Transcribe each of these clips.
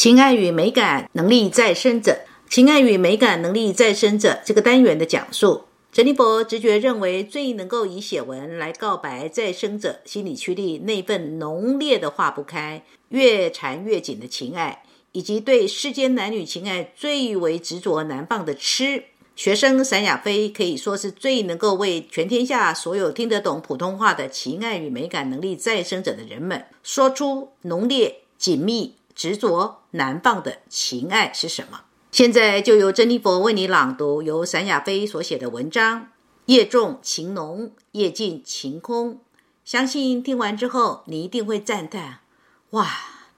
情爱与美感能力再生者，情爱与美感能力再生者这个单元的讲述，陈立博直觉认为最能够以写文来告白再生者心理区里那份浓烈的化不开、越缠越紧的情爱，以及对世间男女情爱最为执着难放的痴。学生闪亚飞可以说是最能够为全天下所有听得懂普通话的情爱与美感能力再生者的人们说出浓烈紧密。执着难放的情爱是什么？现在就由珍妮佛为你朗读由闪亚飞所写的文章《夜重情浓，夜静情空》。相信听完之后，你一定会赞叹：哇，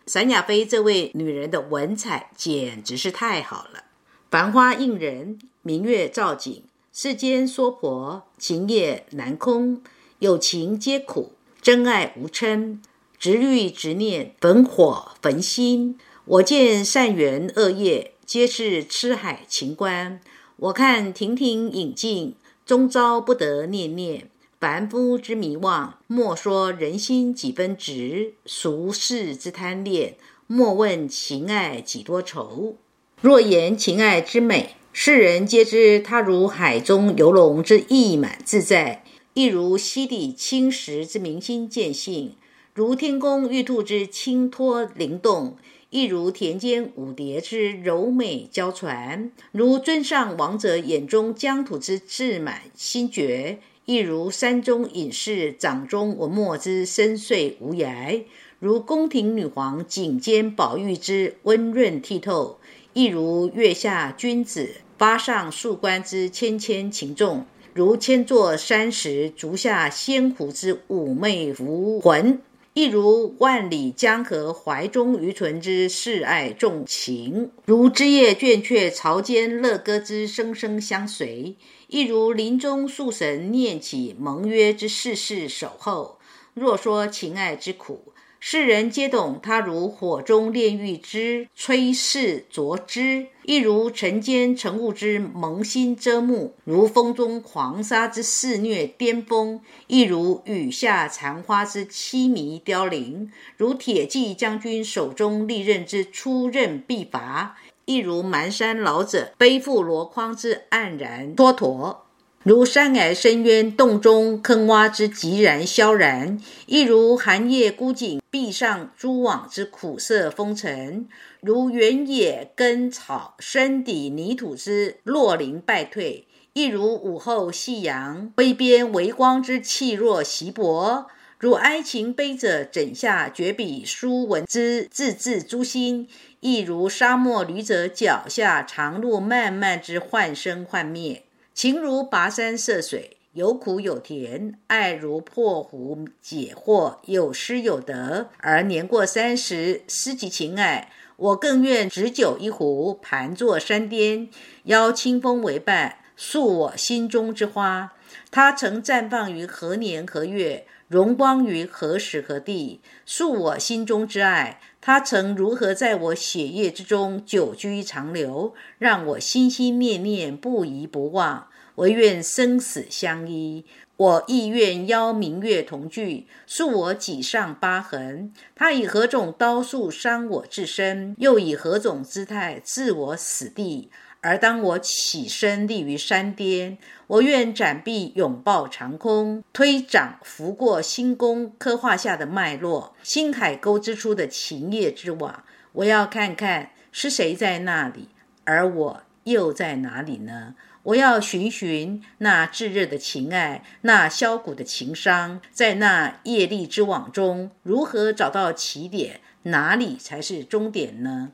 闪亚飞这位女人的文采简直是太好了！繁花映人，明月照景，世间娑婆，情夜难空，有情皆苦，真爱无嗔。执欲执念，焚火焚心。我见善缘恶业，皆是痴海情关。我看亭亭影镜，终朝不得念念。凡夫之迷惘，莫说人心几分值；俗世之贪恋，莫问情爱几多愁。若言情爱之美，世人皆知它如海中游龙之意满自在，亦如溪底青石之明心见性。如天宫玉兔之清脱灵动，亦如田间舞蝶之柔美娇传；如尊上王者眼中疆土之志满心绝，亦如山中隐士掌中文墨之深邃无涯；如宫廷女皇颈间宝玉之温润剔透，亦如月下君子发上树冠之纤纤情重；如千座山石足下仙狐之妩媚无魂。一如万里江河怀中渔村之示爱重情，如枝叶倦却巢间乐歌之声声相随；一如林中树神念起盟约之世世守候。若说情爱之苦，世人皆懂，他如火中炼狱之炊事灼之，亦如尘间尘雾之蒙心遮目；如风中狂沙之肆虐巅峰，亦如雨下残花之凄迷凋零；如铁骑将军手中利刃之出刃必伐，亦如蹒跚老者背负箩筐之黯然蹉跎。如山崖深渊洞中坑洼之寂然萧然，亦如寒夜孤井壁上蛛网之苦涩风尘；如原野根草深底泥土之落林败退，亦如午后夕阳微边微光之气若稀薄；如哀情悲者枕下绝笔书文之字字诛心，亦如沙漠旅者脚下长路漫漫之幻生幻灭。情如跋山涉水，有苦有甜；爱如破壶解惑，有失有得。而年过三十，思及情爱，我更愿执酒一壶，盘坐山巅，邀清风为伴，诉我心中之花。它曾绽放于何年何月，荣光于何时何地，诉我心中之爱。他曾如何在我血液之中久居长留，让我心心念念不移不忘？唯愿生死相依，我亦愿邀明月同聚，诉我脊上疤痕。他以何种刀术伤我至深，又以何种姿态置我死地？而当我起身立于山巅，我愿展臂拥抱长空，推掌拂过星宫刻画下的脉络，星海沟织出的情叶之网。我要看看是谁在那里，而我又在哪里呢？我要寻寻那炙热的情爱，那销骨的情伤，在那业力之网中，如何找到起点？哪里才是终点呢？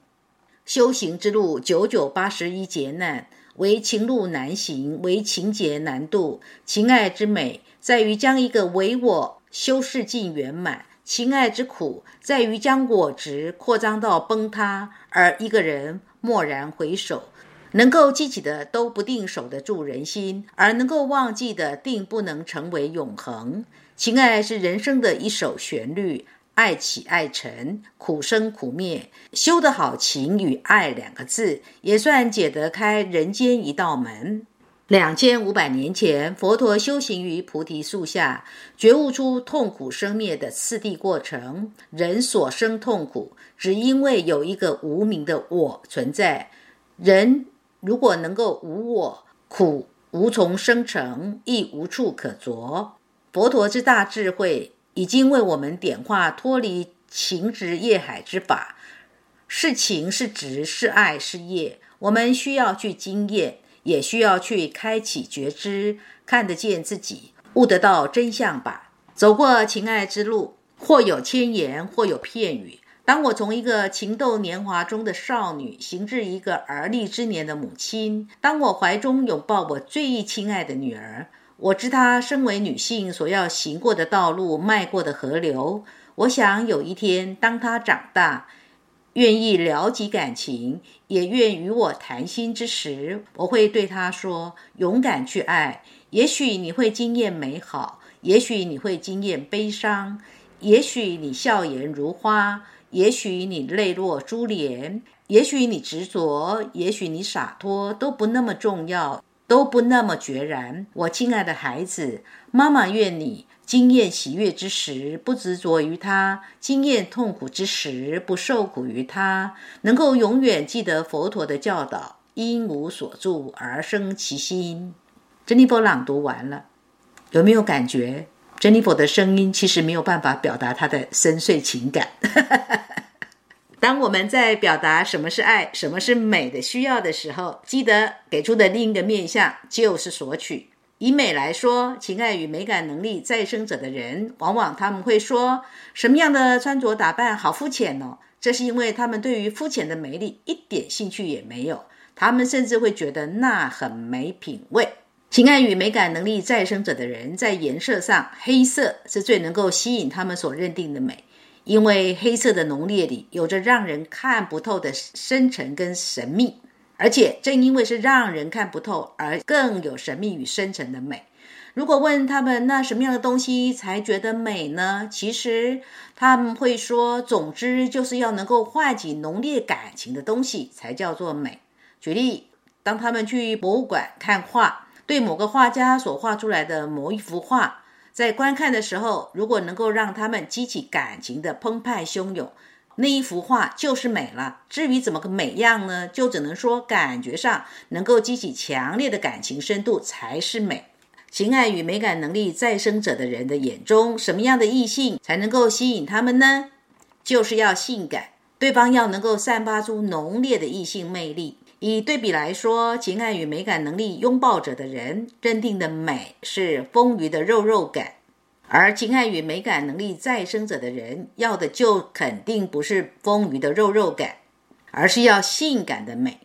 修行之路九九八十一劫难，为情路难行，为情劫难度。情爱之美，在于将一个唯我修饰尽圆满；情爱之苦，在于将我执扩张到崩塌，而一个人蓦然回首，能够记起的都不定守得住人心，而能够忘记的定不能成为永恒。情爱是人生的一首旋律。爱起爱沉，苦生苦灭，修得好情与爱两个字，也算解得开人间一道门。两千五百年前，佛陀修行于菩提树下，觉悟出痛苦生灭的次第过程。人所生痛苦，只因为有一个无名的我存在。人如果能够无我，苦无从生成，亦无处可着。佛陀之大智慧，已经为我们点化脱离情执业海之法。是情是执是爱是业，我们需要去经验。也需要去开启觉知，看得见自己，悟得到真相吧。走过情爱之路，或有千言，或有片语。当我从一个情窦年华中的少女，行至一个而立之年的母亲；当我怀中拥抱我最亲爱的女儿，我知她身为女性所要行过的道路，迈过的河流。我想有一天，当她长大。愿意了解感情，也愿与我谈心之时，我会对他说：“勇敢去爱。也许你会惊艳美好，也许你会惊艳悲伤，也许你笑颜如花，也许你泪落珠帘，也许你执着，也许你洒脱，都不那么重要，都不那么决然。我亲爱的孩子，妈妈愿你。”经验喜悦之时，不执着于他；经验痛苦之时，不受苦于他。能够永远记得佛陀的教导，因无所住而生其心。珍妮佛朗读完了，有没有感觉？珍妮佛的声音其实没有办法表达她的深邃情感。当我们在表达什么是爱、什么是美的需要的时候，记得给出的另一个面向就是索取。以美来说，情爱与美感能力再生者的人，往往他们会说什么样的穿着打扮好肤浅哦。这是因为他们对于肤浅的美丽一点兴趣也没有，他们甚至会觉得那很没品味。情爱与美感能力再生者的人，在颜色上，黑色是最能够吸引他们所认定的美，因为黑色的浓烈里有着让人看不透的深沉跟神秘。而且正因为是让人看不透，而更有神秘与深沉的美。如果问他们那什么样的东西才觉得美呢？其实他们会说，总之就是要能够唤起浓烈感情的东西才叫做美。举例，当他们去博物馆看画，对某个画家所画出来的某一幅画，在观看的时候，如果能够让他们激起感情的澎湃汹涌。那一幅画就是美了。至于怎么个美样呢？就只能说感觉上能够激起强烈的感情深度才是美。情爱与美感能力再生者的人的眼中，什么样的异性才能够吸引他们呢？就是要性感，对方要能够散发出浓烈的异性魅力。以对比来说，情爱与美感能力拥抱者的人认定的美是丰腴的肉肉感。而情爱与美感能力再生者的人，要的就肯定不是丰腴的肉肉感，而是要性感的美。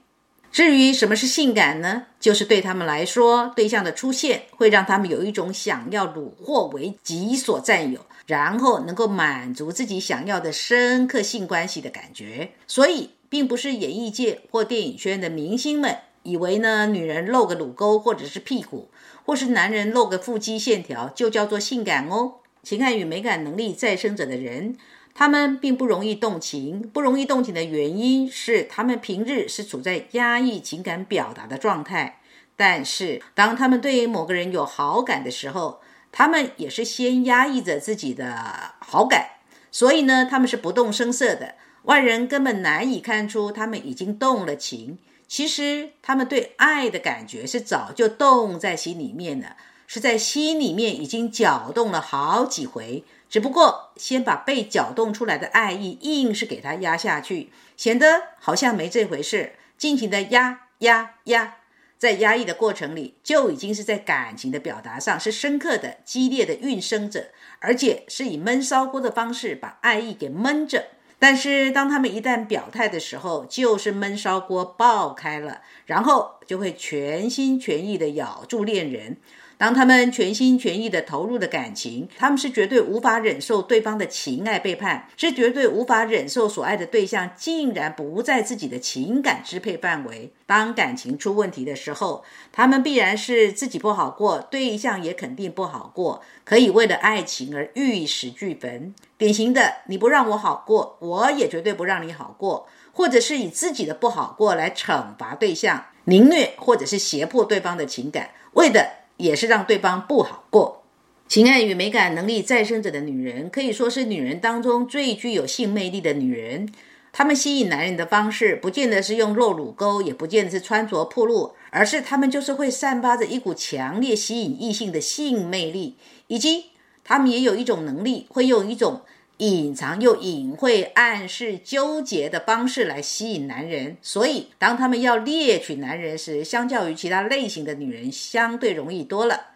至于什么是性感呢？就是对他们来说，对象的出现会让他们有一种想要虏获为己所占有，然后能够满足自己想要的深刻性关系的感觉。所以，并不是演艺界或电影圈的明星们以为呢，女人露个乳沟或者是屁股。或是男人露个腹肌线条就叫做性感哦。情感与美感能力再生者的人，他们并不容易动情。不容易动情的原因是，他们平日是处在压抑情感表达的状态。但是，当他们对某个人有好感的时候，他们也是先压抑着自己的好感，所以呢，他们是不动声色的，外人根本难以看出他们已经动了情。其实他们对爱的感觉是早就动在心里面了，是在心里面已经搅动了好几回，只不过先把被搅动出来的爱意硬是给它压下去，显得好像没这回事，尽情的压压压，在压抑的过程里，就已经是在感情的表达上是深刻的、激烈的运生着，而且是以闷烧锅的方式把爱意给闷着。但是，当他们一旦表态的时候，就是闷烧锅爆开了，然后就会全心全意地咬住恋人。当他们全心全意的投入的感情，他们是绝对无法忍受对方的情爱背叛，是绝对无法忍受所爱的对象竟然不在自己的情感支配范围。当感情出问题的时候，他们必然是自己不好过，对象也肯定不好过，可以为了爱情而玉石俱焚。典型的，你不让我好过，我也绝对不让你好过，或者是以自己的不好过来惩罚对象，凌虐或者是胁迫对方的情感，为的。也是让对方不好过。情爱与美感能力再生者的女人，可以说是女人当中最具有性魅力的女人。她们吸引男人的方式，不见得是用露乳沟，也不见得是穿着暴露，而是她们就是会散发着一股强烈吸引异性的性魅力，以及她们也有一种能力，会用一种隐藏又隐晦、暗示、纠结的方式来吸引男人。所以，当他们要猎取男人时，相较于其他类型的女人，相对容易多了。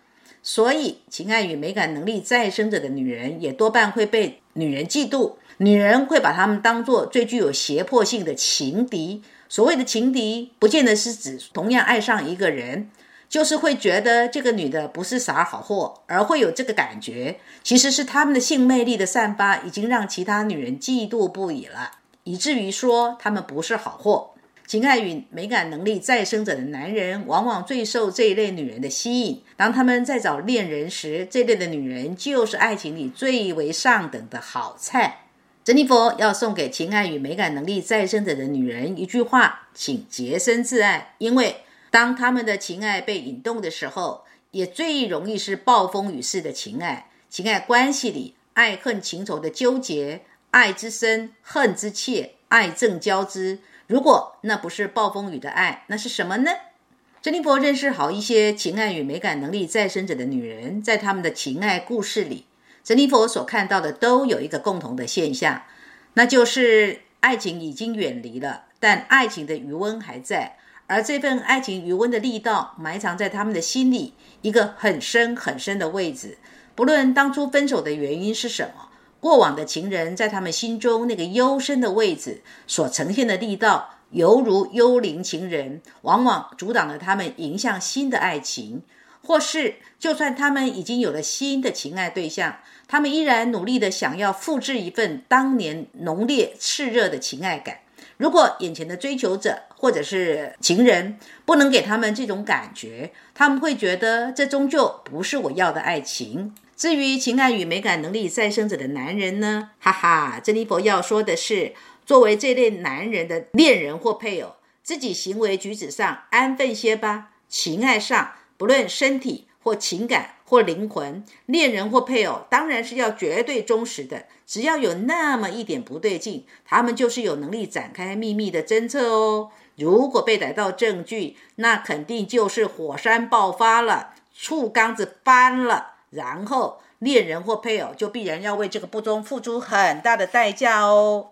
所以，情爱与美感能力再生者的女人，也多半会被女人嫉妒。女人会把她们当做最具有胁迫性的情敌。所谓的情敌，不见得是指同样爱上一个人，就是会觉得这个女的不是啥好货，而会有这个感觉。其实是她们的性魅力的散发，已经让其他女人嫉妒不已了，以至于说她们不是好货。情爱与美感能力再生者的男人，往往最受这一类女人的吸引。当他们在找恋人时，这类的女人就是爱情里最为上等的好菜。珍妮佛要送给情爱与美感能力再生者的女人一句话：请洁身自爱。因为当他们的情爱被引动的时候，也最容易是暴风雨式的情爱。情爱关系里，爱恨情仇的纠结，爱之深，恨之切，爱憎交织。如果那不是暴风雨的爱，那是什么呢？珍妮佛认识好一些情爱与美感能力再生者的女人，在他们的情爱故事里，珍妮佛所看到的都有一个共同的现象，那就是爱情已经远离了，但爱情的余温还在，而这份爱情余温的力道埋藏在他们的心里一个很深很深的位置。不论当初分手的原因是什么。过往的情人，在他们心中那个幽深的位置所呈现的力道，犹如幽灵情人，往往阻挡了他们迎向新的爱情。或是，就算他们已经有了新的情爱对象，他们依然努力的想要复制一份当年浓烈炽热的情爱感。如果眼前的追求者或者是情人不能给他们这种感觉，他们会觉得这终究不是我要的爱情。至于情感与美感能力再生者的男人呢？哈哈，珍妮佛要说的是，作为这类男人的恋人或配偶，自己行为举止上安分些吧。情爱上，不论身体或情感或灵魂，恋人或配偶当然是要绝对忠实的。只要有那么一点不对劲，他们就是有能力展开秘密的侦测哦。如果被逮到证据，那肯定就是火山爆发了，醋缸子翻了。然后，恋人或配偶就必然要为这个不忠付出很大的代价哦。